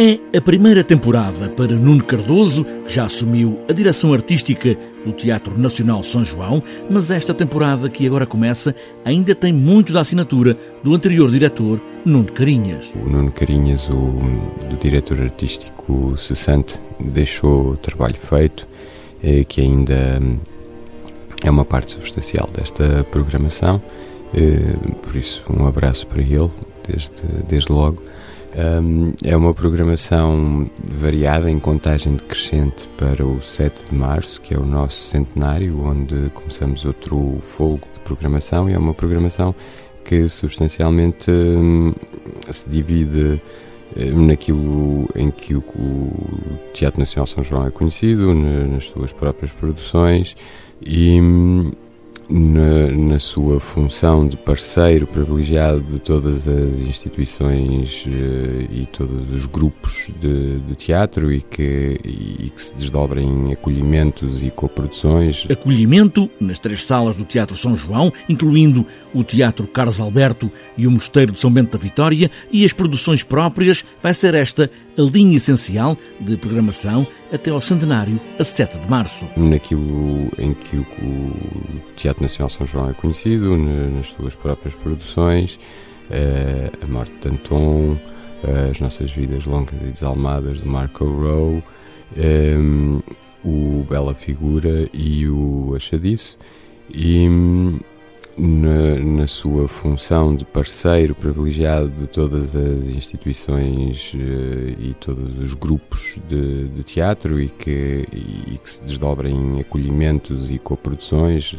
É a primeira temporada para Nuno Cardoso, que já assumiu a direção artística do Teatro Nacional São João, mas esta temporada que agora começa ainda tem muito da assinatura do anterior diretor, Nuno Carinhas. O Nuno Carinhas, o do diretor artístico cessante, deixou o trabalho feito, eh, que ainda é uma parte substancial desta programação, eh, por isso um abraço para ele, desde, desde logo. Um, é uma programação variada em contagem decrescente para o 7 de março, que é o nosso centenário, onde começamos outro folgo de programação, e é uma programação que substancialmente um, se divide um, naquilo em que o, o, Teatro Nacional São João é conhecido, nas suas próprias produções e hum, na, na, sua função de parceiro privilegiado de todas as instituições uh, e todos os grupos de, de teatro e que, e que se desdobrem em acolhimentos e coproduções. Acolhimento nas três salas do Teatro São João, incluindo o Teatro Carlos Alberto e o Mosteiro de São Bento da Vitória, e as produções próprias, vai ser esta a linha essencial de programação até ao centenário, a 7 de março. Naquilo em que o Teatro Nacional São João é conhecido, nas suas próprias produções, eh, A Morte de Anton, As Nossas Vidas Longas e Desalmadas, de Marco Rowe, eh, o Bela Figura e o Achadiço. E na, na, sua função de parceiro privilegiado de todas as instituições e todos os grupos de, de teatro e que, e, que se desdobrem em acolhimentos e coproduções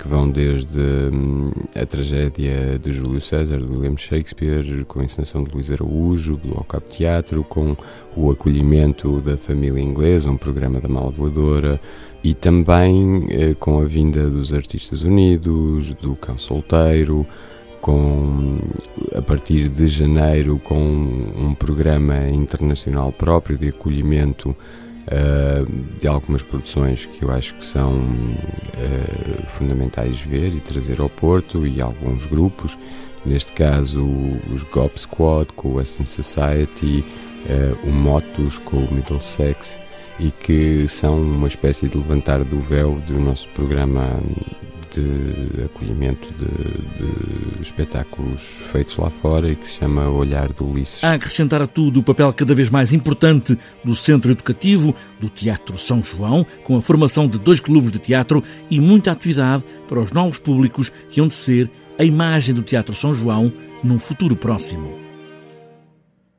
que vão desde hum, a tragédia de Júlio César, de William Shakespeare, com a encenação de Luís Araújo, do Alcap Teatro, com o acolhimento da família inglesa, um programa da Malvoadora, e também eh, com a vinda dos Artistas Unidos, do Cão Solteiro, com a partir de janeiro com um programa internacional próprio de acolhimento de algumas produções que eu acho que são uh, fundamentais ver e trazer ao Porto e alguns grupos, neste caso os Gop Squad com o Western Society, uh, o Motus com o Middlesex e que são uma espécie de levantar do véu do nosso programa de acolhimento de, de, espetáculos feitos lá fora e que se chama Olhar do Ulisses. A acrescentar a tudo o papel cada vez mais importante do Centro Educativo, do Teatro São João, com a formação de dois clubes de teatro e muita atividade para os novos públicos que hão de ser a imagem do Teatro São João num futuro próximo.